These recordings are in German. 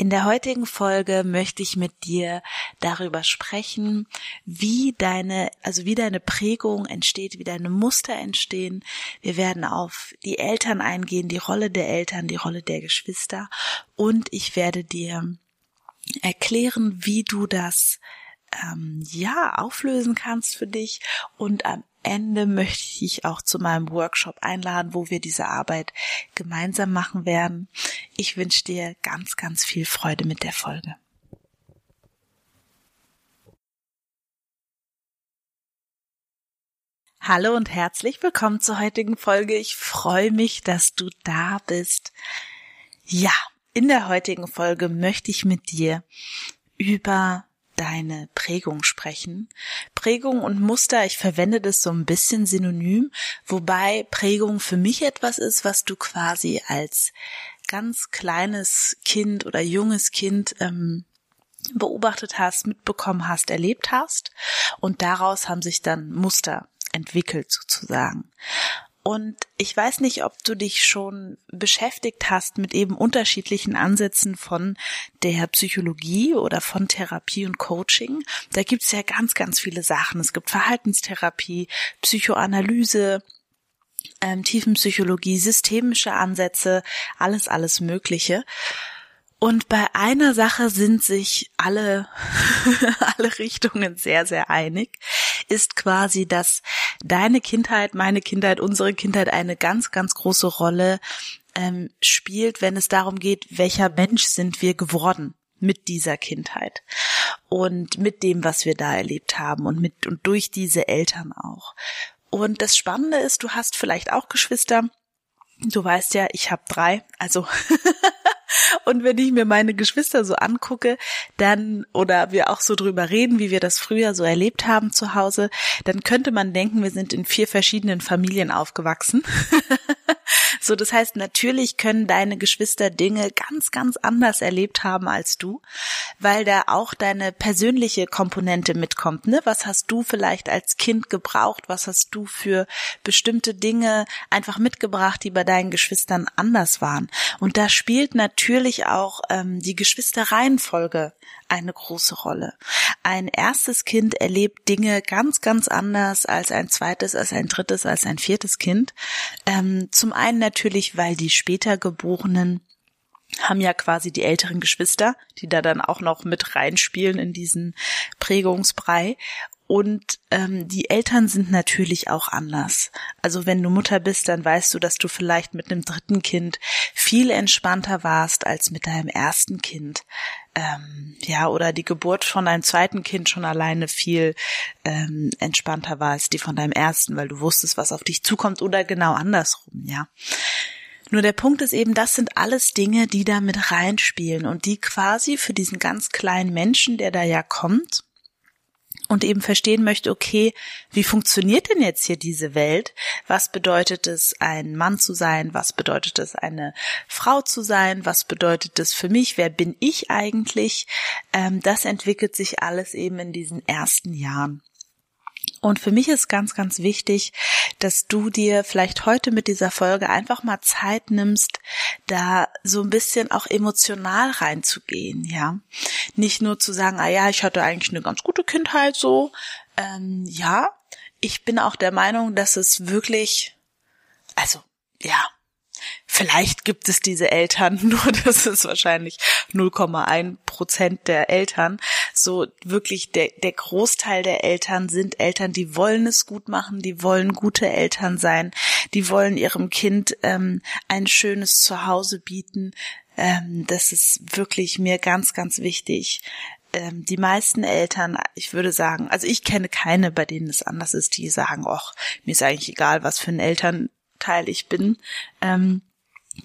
In der heutigen Folge möchte ich mit dir darüber sprechen, wie deine, also wie deine Prägung entsteht, wie deine Muster entstehen. Wir werden auf die Eltern eingehen, die Rolle der Eltern, die Rolle der Geschwister und ich werde dir erklären, wie du das ähm, ja auflösen kannst für dich und am Ende möchte ich dich auch zu meinem Workshop einladen, wo wir diese Arbeit gemeinsam machen werden. Ich wünsche dir ganz, ganz viel Freude mit der Folge. Hallo und herzlich willkommen zur heutigen Folge. Ich freue mich, dass du da bist. Ja, in der heutigen Folge möchte ich mit dir über deine Prägung sprechen. Prägung und Muster, ich verwende das so ein bisschen synonym, wobei Prägung für mich etwas ist, was du quasi als ganz kleines Kind oder junges Kind ähm, beobachtet hast, mitbekommen hast, erlebt hast und daraus haben sich dann Muster entwickelt sozusagen. Und ich weiß nicht, ob du dich schon beschäftigt hast mit eben unterschiedlichen Ansätzen von der Psychologie oder von Therapie und Coaching. Da gibt's ja ganz, ganz viele Sachen. Es gibt Verhaltenstherapie, Psychoanalyse, ähm, Tiefenpsychologie, systemische Ansätze, alles, alles Mögliche. Und bei einer Sache sind sich alle, alle Richtungen sehr, sehr einig, ist quasi, dass deine Kindheit, meine Kindheit, unsere Kindheit eine ganz, ganz große Rolle ähm, spielt, wenn es darum geht, welcher Mensch sind wir geworden mit dieser Kindheit und mit dem, was wir da erlebt haben und mit und durch diese Eltern auch. Und das Spannende ist, du hast vielleicht auch Geschwister. Du weißt ja, ich habe drei, also Und wenn ich mir meine Geschwister so angucke, dann, oder wir auch so drüber reden, wie wir das früher so erlebt haben zu Hause, dann könnte man denken, wir sind in vier verschiedenen Familien aufgewachsen. So, das heißt, natürlich können deine Geschwister Dinge ganz, ganz anders erlebt haben als du, weil da auch deine persönliche Komponente mitkommt. Ne? Was hast du vielleicht als Kind gebraucht? Was hast du für bestimmte Dinge einfach mitgebracht, die bei deinen Geschwistern anders waren? Und da spielt natürlich auch ähm, die Geschwisterreihenfolge eine große Rolle. Ein erstes Kind erlebt Dinge ganz, ganz anders als ein zweites, als ein drittes, als ein viertes Kind. Ähm, zum einen natürlich, weil die später geborenen haben ja quasi die älteren Geschwister, die da dann auch noch mit reinspielen in diesen Prägungsbrei. Und ähm, die Eltern sind natürlich auch anders. Also wenn du Mutter bist, dann weißt du, dass du vielleicht mit einem dritten Kind viel entspannter warst als mit deinem ersten Kind. Ähm, ja, oder die Geburt von deinem zweiten Kind schon alleine viel ähm, entspannter war als die von deinem ersten, weil du wusstest, was auf dich zukommt oder genau andersrum, ja. Nur der Punkt ist eben, das sind alles Dinge, die da mit reinspielen und die quasi für diesen ganz kleinen Menschen, der da ja kommt, und eben verstehen möchte, okay, wie funktioniert denn jetzt hier diese Welt? Was bedeutet es, ein Mann zu sein? Was bedeutet es, eine Frau zu sein? Was bedeutet es für mich? Wer bin ich eigentlich? Ähm, das entwickelt sich alles eben in diesen ersten Jahren. Und für mich ist ganz, ganz wichtig, dass du dir vielleicht heute mit dieser Folge einfach mal Zeit nimmst, da so ein bisschen auch emotional reinzugehen, ja. Nicht nur zu sagen, ah ja, ich hatte eigentlich eine ganz gute Kindheit so. Ähm, ja, ich bin auch der Meinung, dass es wirklich, also ja, Vielleicht gibt es diese Eltern, nur das ist wahrscheinlich 0,1 Prozent der Eltern. So wirklich der, der Großteil der Eltern sind Eltern, die wollen es gut machen, die wollen gute Eltern sein, die wollen ihrem Kind ähm, ein schönes Zuhause bieten. Ähm, das ist wirklich mir ganz, ganz wichtig ähm, die meisten Eltern, ich würde sagen, also ich kenne keine, bei denen es anders ist, die sagen, ach, mir ist eigentlich egal, was für ein Eltern, Teil ich bin. Ähm,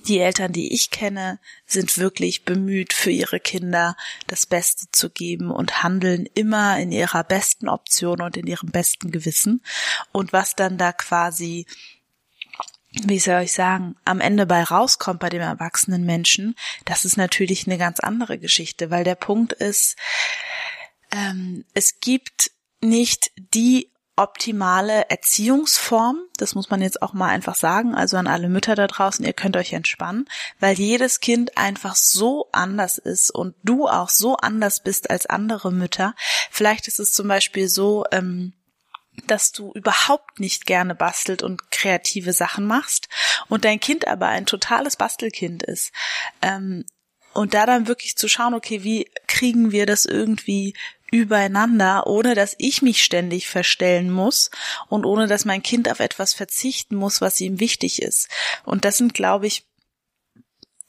die Eltern, die ich kenne, sind wirklich bemüht, für ihre Kinder das Beste zu geben und handeln immer in ihrer besten Option und in ihrem besten Gewissen. Und was dann da quasi wie soll ich sagen, am Ende bei rauskommt bei dem erwachsenen Menschen, das ist natürlich eine ganz andere Geschichte, weil der Punkt ist, ähm, es gibt nicht die optimale Erziehungsform. Das muss man jetzt auch mal einfach sagen. Also an alle Mütter da draußen, ihr könnt euch entspannen, weil jedes Kind einfach so anders ist und du auch so anders bist als andere Mütter. Vielleicht ist es zum Beispiel so, ähm, dass du überhaupt nicht gerne bastelt und kreative Sachen machst und dein Kind aber ein totales Bastelkind ist. Ähm, und da dann wirklich zu schauen, okay, wie kriegen wir das irgendwie übereinander, ohne dass ich mich ständig verstellen muss und ohne dass mein Kind auf etwas verzichten muss, was ihm wichtig ist. Und das sind, glaube ich,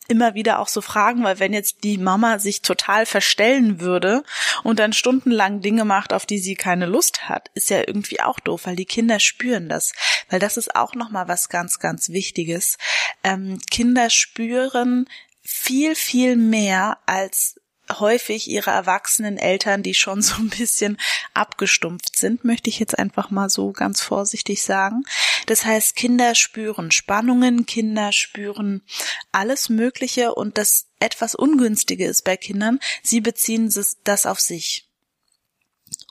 immer wieder auch so Fragen, weil wenn jetzt die Mama sich total verstellen würde und dann stundenlang Dinge macht, auf die sie keine Lust hat, ist ja irgendwie auch doof, weil die Kinder spüren das, weil das ist auch noch mal was ganz, ganz Wichtiges. Ähm, Kinder spüren viel, viel mehr als häufig ihre erwachsenen Eltern, die schon so ein bisschen abgestumpft sind, möchte ich jetzt einfach mal so ganz vorsichtig sagen. Das heißt, Kinder spüren Spannungen, Kinder spüren alles Mögliche und das etwas Ungünstige ist bei Kindern, sie beziehen das auf sich.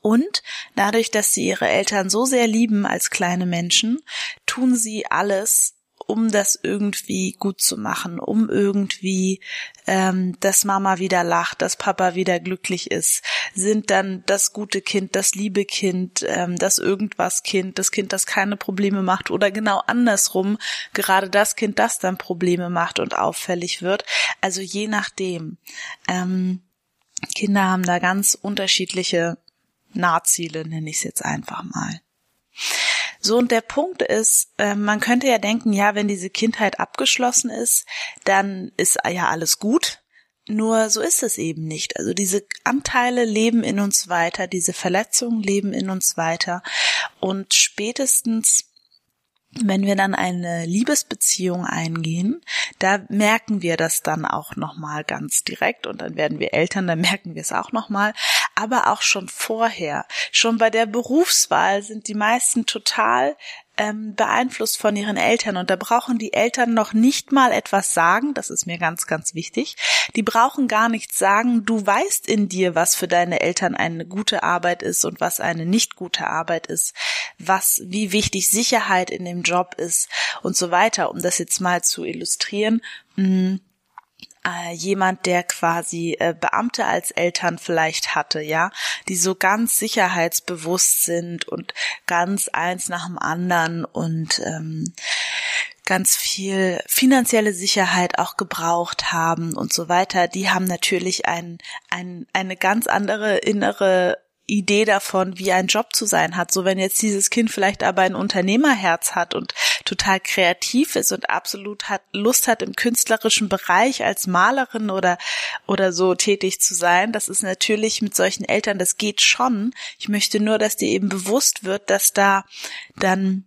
Und dadurch, dass sie ihre Eltern so sehr lieben als kleine Menschen, tun sie alles, um das irgendwie gut zu machen, um irgendwie, ähm, dass Mama wieder lacht, dass Papa wieder glücklich ist, sind dann das gute Kind, das liebe Kind, ähm, das irgendwas Kind, das Kind, das keine Probleme macht oder genau andersrum, gerade das Kind, das dann Probleme macht und auffällig wird. Also je nachdem. Ähm, Kinder haben da ganz unterschiedliche Nahziele, nenne ich es jetzt einfach mal. So, und der Punkt ist, äh, man könnte ja denken, ja, wenn diese Kindheit abgeschlossen ist, dann ist ja alles gut. Nur so ist es eben nicht. Also diese Anteile leben in uns weiter, diese Verletzungen leben in uns weiter. Und spätestens wenn wir dann eine Liebesbeziehung eingehen, da merken wir das dann auch nochmal ganz direkt und dann werden wir Eltern, dann merken wir es auch nochmal, aber auch schon vorher, schon bei der Berufswahl sind die meisten total ähm, beeinflusst von ihren Eltern. Und da brauchen die Eltern noch nicht mal etwas sagen, das ist mir ganz, ganz wichtig. Die brauchen gar nichts sagen, du weißt in dir, was für deine Eltern eine gute Arbeit ist und was eine nicht gute Arbeit ist, was, wie wichtig Sicherheit in dem Job ist und so weiter, um das jetzt mal zu illustrieren. Mh, mm, äh, jemand, der quasi äh, Beamte als Eltern vielleicht hatte, ja, die so ganz sicherheitsbewusst sind und ganz eins nach dem anderen und ähm, ganz viel finanzielle Sicherheit auch gebraucht haben und so weiter, die haben natürlich ein, ein, eine ganz andere innere Idee davon, wie ein Job zu sein hat. So wenn jetzt dieses Kind vielleicht aber ein Unternehmerherz hat und total kreativ ist und absolut hat Lust hat im künstlerischen Bereich als Malerin oder oder so tätig zu sein, das ist natürlich mit solchen Eltern, das geht schon. Ich möchte nur, dass dir eben bewusst wird, dass da dann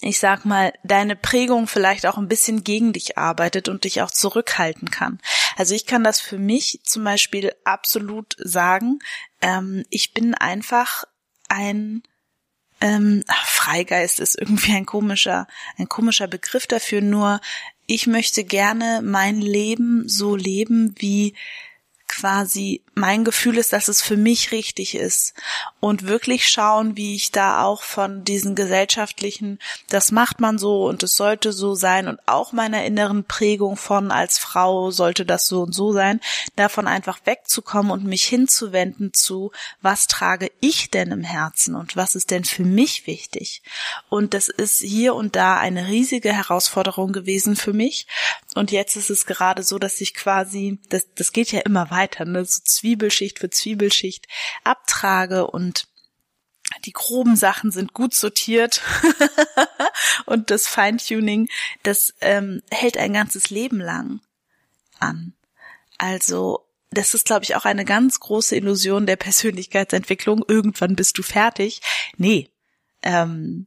ich sag mal, deine Prägung vielleicht auch ein bisschen gegen dich arbeitet und dich auch zurückhalten kann. Also ich kann das für mich zum Beispiel absolut sagen. Ähm, ich bin einfach ein ähm, Freigeist ist irgendwie ein komischer, ein komischer Begriff dafür. Nur ich möchte gerne mein Leben so leben, wie quasi mein Gefühl ist, dass es für mich richtig ist. Und wirklich schauen, wie ich da auch von diesen gesellschaftlichen, das macht man so und es sollte so sein und auch meiner inneren Prägung von als Frau sollte das so und so sein, davon einfach wegzukommen und mich hinzuwenden zu, was trage ich denn im Herzen und was ist denn für mich wichtig? Und das ist hier und da eine riesige Herausforderung gewesen für mich. Und jetzt ist es gerade so, dass ich quasi, das, das geht ja immer weiter, ne, so Zwiebelschicht für Zwiebelschicht abtrage und die groben Sachen sind gut sortiert und das Feintuning, das ähm, hält ein ganzes Leben lang an. Also das ist, glaube ich, auch eine ganz große Illusion der Persönlichkeitsentwicklung. Irgendwann bist du fertig. Nee, ähm,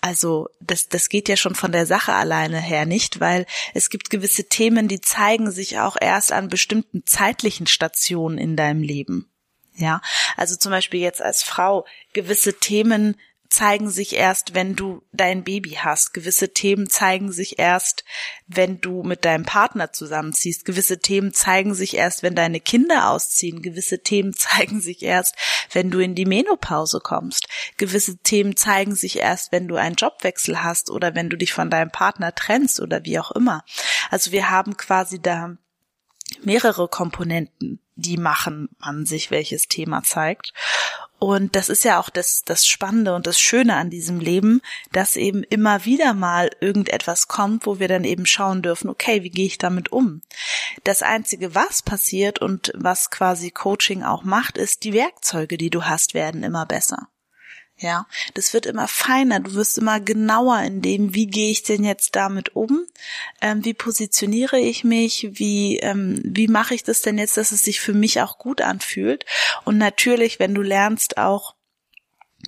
Also das, das geht ja schon von der Sache alleine her nicht, weil es gibt gewisse Themen, die zeigen sich auch erst an bestimmten zeitlichen Stationen in deinem Leben. Ja, also zum Beispiel jetzt als Frau gewisse Themen zeigen sich erst, wenn du dein Baby hast. Gewisse Themen zeigen sich erst, wenn du mit deinem Partner zusammenziehst. Gewisse Themen zeigen sich erst, wenn deine Kinder ausziehen. Gewisse Themen zeigen sich erst, wenn du in die Menopause kommst. Gewisse Themen zeigen sich erst, wenn du einen Jobwechsel hast oder wenn du dich von deinem Partner trennst oder wie auch immer. Also wir haben quasi da mehrere Komponenten, die machen, wann sich welches Thema zeigt. Und das ist ja auch das, das Spannende und das Schöne an diesem Leben, dass eben immer wieder mal irgendetwas kommt, wo wir dann eben schauen dürfen, okay, wie gehe ich damit um? Das Einzige, was passiert und was quasi Coaching auch macht, ist, die Werkzeuge, die du hast, werden immer besser. Ja, das wird immer feiner. Du wirst immer genauer in dem, wie gehe ich denn jetzt damit um? Ähm, wie positioniere ich mich? Wie, ähm, wie mache ich das denn jetzt, dass es sich für mich auch gut anfühlt? Und natürlich, wenn du lernst auch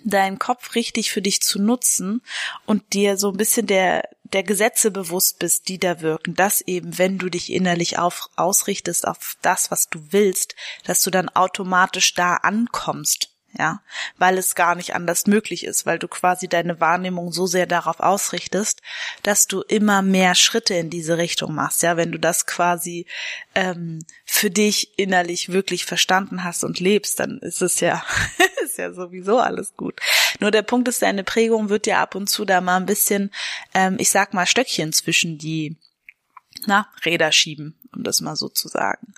deinen Kopf richtig für dich zu nutzen und dir so ein bisschen der, der Gesetze bewusst bist, die da wirken, dass eben, wenn du dich innerlich auf, ausrichtest auf das, was du willst, dass du dann automatisch da ankommst ja, weil es gar nicht anders möglich ist, weil du quasi deine Wahrnehmung so sehr darauf ausrichtest, dass du immer mehr Schritte in diese Richtung machst, ja, wenn du das quasi ähm, für dich innerlich wirklich verstanden hast und lebst, dann ist es ja, ist ja sowieso alles gut. Nur der Punkt ist, deine Prägung wird ja ab und zu da mal ein bisschen, ähm, ich sag mal, Stöckchen zwischen die na, Räder schieben, um das mal so zu sagen.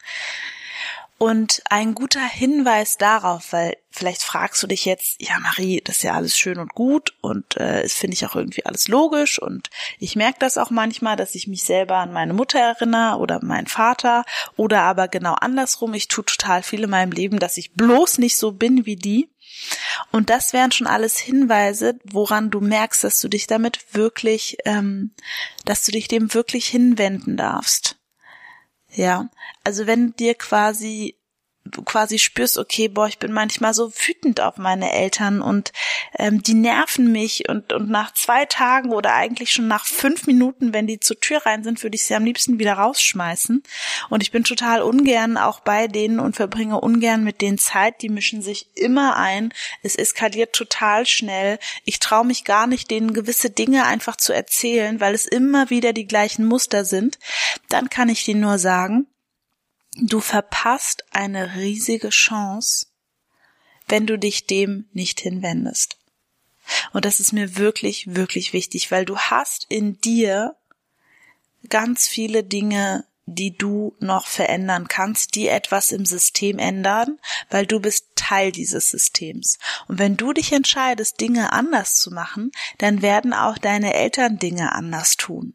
Und ein guter Hinweis darauf, weil vielleicht fragst du dich jetzt, ja Marie, das ist ja alles schön und gut und äh, es finde ich auch irgendwie alles logisch und ich merke das auch manchmal, dass ich mich selber an meine Mutter erinnere oder meinen Vater oder aber genau andersrum, ich tue total viel in meinem Leben, dass ich bloß nicht so bin wie die. Und das wären schon alles Hinweise, woran du merkst, dass du dich damit wirklich, ähm, dass du dich dem wirklich hinwenden darfst. Ja, also wenn dir quasi du quasi spürst, okay, boah, ich bin manchmal so wütend auf meine Eltern und ähm, die nerven mich und, und nach zwei Tagen oder eigentlich schon nach fünf Minuten, wenn die zur Tür rein sind, würde ich sie am liebsten wieder rausschmeißen. Und ich bin total ungern auch bei denen und verbringe ungern mit denen Zeit. Die mischen sich immer ein. Es eskaliert total schnell. Ich traue mich gar nicht, denen gewisse Dinge einfach zu erzählen, weil es immer wieder die gleichen Muster sind. Dann kann ich dir nur sagen, Du verpasst eine riesige Chance, wenn du dich dem nicht hinwendest. Und das ist mir wirklich, wirklich wichtig, weil du hast in dir ganz viele Dinge, die du noch verändern kannst, die etwas im System ändern, weil du bist Teil dieses Systems. Und wenn du dich entscheidest, Dinge anders zu machen, dann werden auch deine Eltern Dinge anders tun.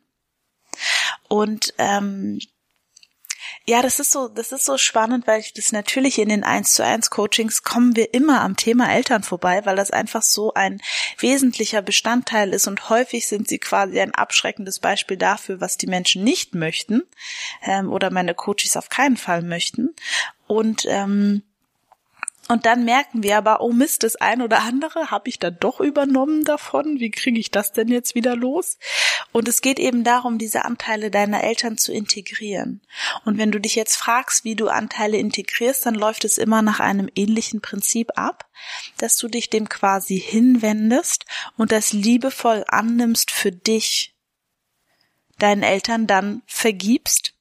Und ähm, ja, das ist so, das ist so spannend, weil ich das natürlich in den 1 zu 1 Coachings kommen wir immer am Thema Eltern vorbei, weil das einfach so ein wesentlicher Bestandteil ist und häufig sind sie quasi ein abschreckendes Beispiel dafür, was die Menschen nicht möchten ähm, oder meine Coaches auf keinen Fall möchten. Und ähm, und dann merken wir aber, oh Mist, das ein oder andere habe ich dann doch übernommen davon. Wie kriege ich das denn jetzt wieder los? Und es geht eben darum, diese Anteile deiner Eltern zu integrieren. Und wenn du dich jetzt fragst, wie du Anteile integrierst, dann läuft es immer nach einem ähnlichen Prinzip ab, dass du dich dem quasi hinwendest und das liebevoll annimmst für dich, deinen Eltern dann vergibst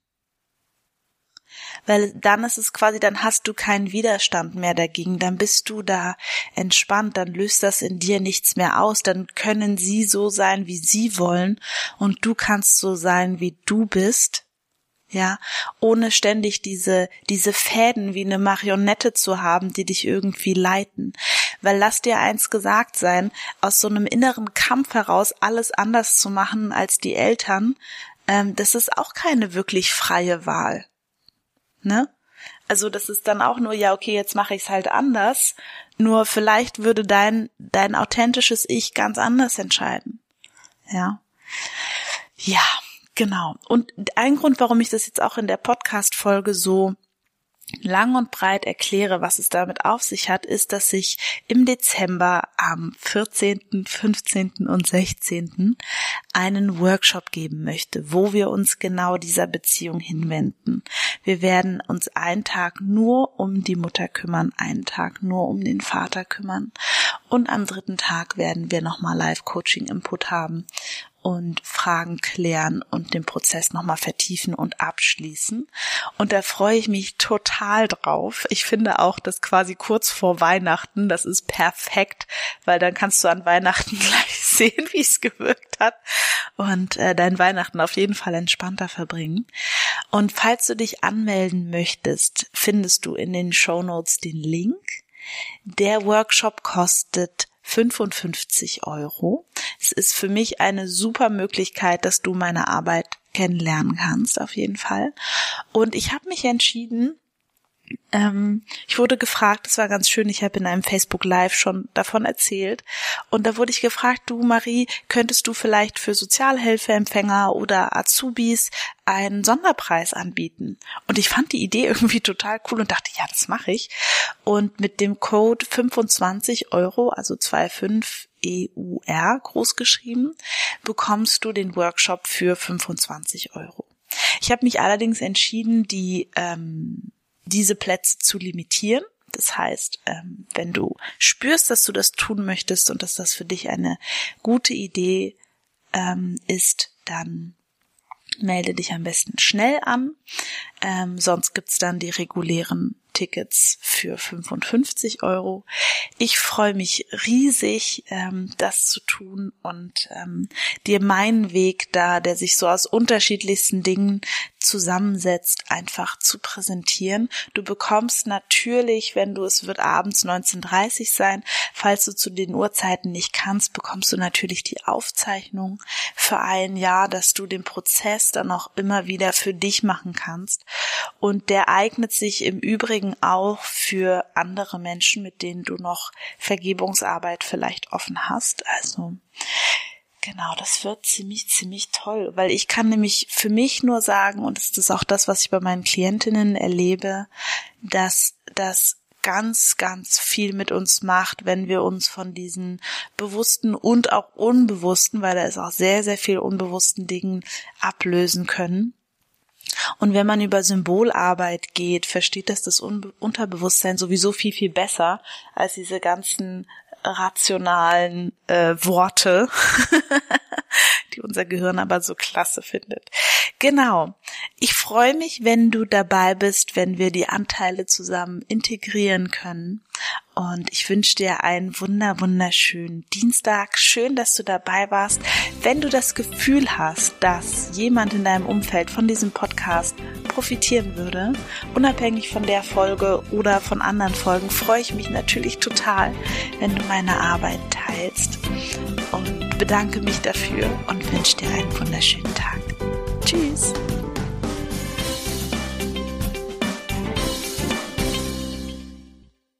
weil dann ist es quasi, dann hast du keinen Widerstand mehr dagegen, dann bist du da entspannt, dann löst das in dir nichts mehr aus, dann können sie so sein, wie sie wollen und du kannst so sein, wie du bist. Ja, ohne ständig diese, diese Fäden wie eine Marionette zu haben, die dich irgendwie leiten. Weil lass dir eins gesagt sein, aus so einem inneren Kampf heraus alles anders zu machen als die Eltern, ähm, das ist auch keine wirklich freie Wahl ne? Also das ist dann auch nur, ja, okay, jetzt mache ich es halt anders. Nur vielleicht würde dein, dein authentisches Ich ganz anders entscheiden. Ja. Ja, genau. Und ein Grund, warum ich das jetzt auch in der Podcast-Folge so lang und breit erkläre, was es damit auf sich hat, ist, dass ich im Dezember am 14., 15. und 16. einen Workshop geben möchte, wo wir uns genau dieser Beziehung hinwenden. Wir werden uns einen Tag nur um die Mutter kümmern, einen Tag nur um den Vater kümmern und am dritten Tag werden wir nochmal Live-Coaching-Input haben und Fragen klären und den Prozess nochmal vertiefen und abschließen. Und da freue ich mich total drauf. Ich finde auch, dass quasi kurz vor Weihnachten, das ist perfekt, weil dann kannst du an Weihnachten gleich sehen, wie es gewirkt hat und äh, dein Weihnachten auf jeden Fall entspannter verbringen. Und falls du dich anmelden möchtest, findest du in den Show Notes den Link. Der Workshop kostet 55 Euro. Es ist für mich eine super Möglichkeit, dass du meine Arbeit kennenlernen kannst, auf jeden Fall. Und ich habe mich entschieden, ähm, ich wurde gefragt, das war ganz schön, ich habe in einem Facebook Live schon davon erzählt. Und da wurde ich gefragt, du Marie, könntest du vielleicht für Sozialhilfeempfänger oder Azubis einen Sonderpreis anbieten? Und ich fand die Idee irgendwie total cool und dachte, ja, das mache ich. Und mit dem Code 25 Euro, also 25 EUR groß geschrieben, bekommst du den Workshop für 25 Euro. Ich habe mich allerdings entschieden, die ähm, diese Plätze zu limitieren. Das heißt, ähm, wenn du spürst, dass du das tun möchtest und dass das für dich eine gute Idee ähm, ist, dann melde dich am besten schnell an. Ähm, sonst gibt's dann die regulären Tickets für 55 Euro. Ich freue mich riesig, ähm, das zu tun und ähm, dir meinen Weg da, der sich so aus unterschiedlichsten Dingen zusammensetzt, einfach zu präsentieren. Du bekommst natürlich, wenn du, es wird abends 19.30 sein, falls du zu den Uhrzeiten nicht kannst, bekommst du natürlich die Aufzeichnung für ein Jahr, dass du den Prozess dann auch immer wieder für dich machen kannst. Und der eignet sich im Übrigen auch für andere Menschen, mit denen du noch Vergebungsarbeit vielleicht offen hast. Also Genau, das wird ziemlich, ziemlich toll, weil ich kann nämlich für mich nur sagen, und das ist auch das, was ich bei meinen Klientinnen erlebe, dass das ganz, ganz viel mit uns macht, wenn wir uns von diesen bewussten und auch unbewussten, weil da ist auch sehr, sehr viel unbewussten Dingen ablösen können. Und wenn man über Symbolarbeit geht, versteht das das Unterbewusstsein sowieso viel, viel besser als diese ganzen rationalen äh, Worte, die unser Gehirn aber so klasse findet. Genau. Ich freue mich, wenn du dabei bist, wenn wir die Anteile zusammen integrieren können. Und ich wünsche dir einen wunder, wunderschönen Dienstag. Schön, dass du dabei warst. Wenn du das Gefühl hast, dass jemand in deinem Umfeld von diesem Podcast profitieren würde, unabhängig von der Folge oder von anderen Folgen, freue ich mich natürlich total, wenn du meine Arbeit teilst. Und bedanke mich dafür und wünsche dir einen wunderschönen Tag. Tschüss.